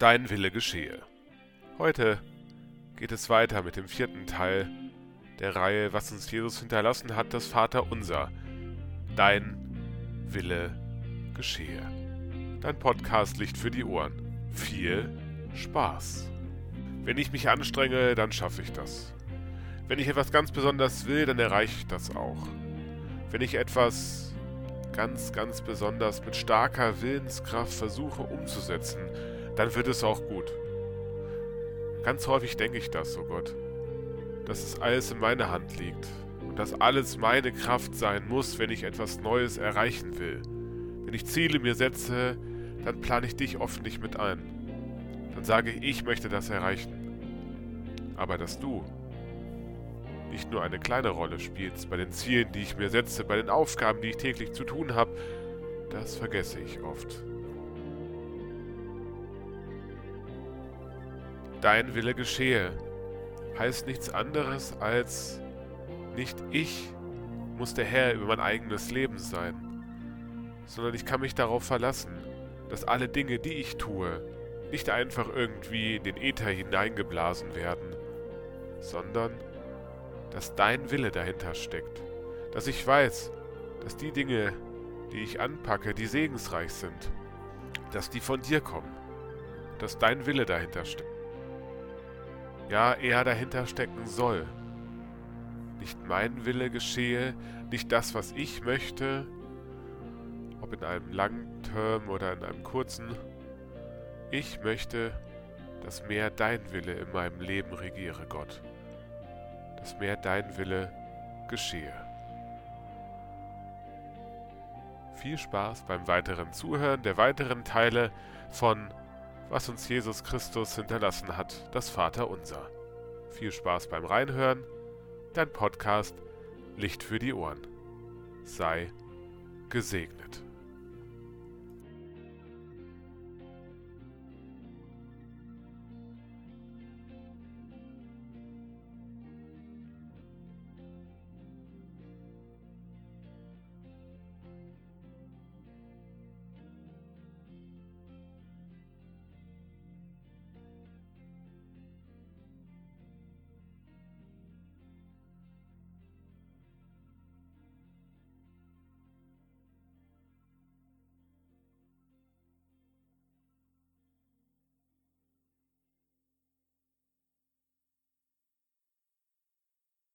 Dein Wille geschehe. Heute geht es weiter mit dem vierten Teil der Reihe, was uns Jesus hinterlassen hat, das Vaterunser. Dein Wille geschehe. Dein Podcast Licht für die Ohren. Viel Spaß. Wenn ich mich anstrenge, dann schaffe ich das. Wenn ich etwas ganz besonders will, dann erreiche ich das auch. Wenn ich etwas ganz, ganz besonders mit starker Willenskraft versuche umzusetzen, dann wird es auch gut. Ganz häufig denke ich das, oh Gott, dass es alles in meiner Hand liegt und dass alles meine Kraft sein muss, wenn ich etwas Neues erreichen will. Wenn ich Ziele mir setze, dann plane ich dich oft nicht mit ein. Dann sage ich, ich möchte das erreichen. Aber dass du nicht nur eine kleine Rolle spielst bei den Zielen, die ich mir setze, bei den Aufgaben, die ich täglich zu tun habe, das vergesse ich oft. Dein Wille geschehe, heißt nichts anderes als nicht ich muss der Herr über mein eigenes Leben sein, sondern ich kann mich darauf verlassen, dass alle Dinge, die ich tue, nicht einfach irgendwie in den Äther hineingeblasen werden, sondern dass dein Wille dahinter steckt, dass ich weiß, dass die Dinge, die ich anpacke, die segensreich sind, dass die von dir kommen, dass dein Wille dahinter steckt ja er dahinter stecken soll. Nicht mein Wille geschehe, nicht das, was ich möchte, ob in einem langen Term oder in einem kurzen. Ich möchte, dass mehr dein Wille in meinem Leben regiere, Gott. Dass mehr dein Wille geschehe. Viel Spaß beim weiteren Zuhören der weiteren Teile von was uns Jesus Christus hinterlassen hat, das Vaterunser. Viel Spaß beim Reinhören, dein Podcast Licht für die Ohren. Sei gesegnet.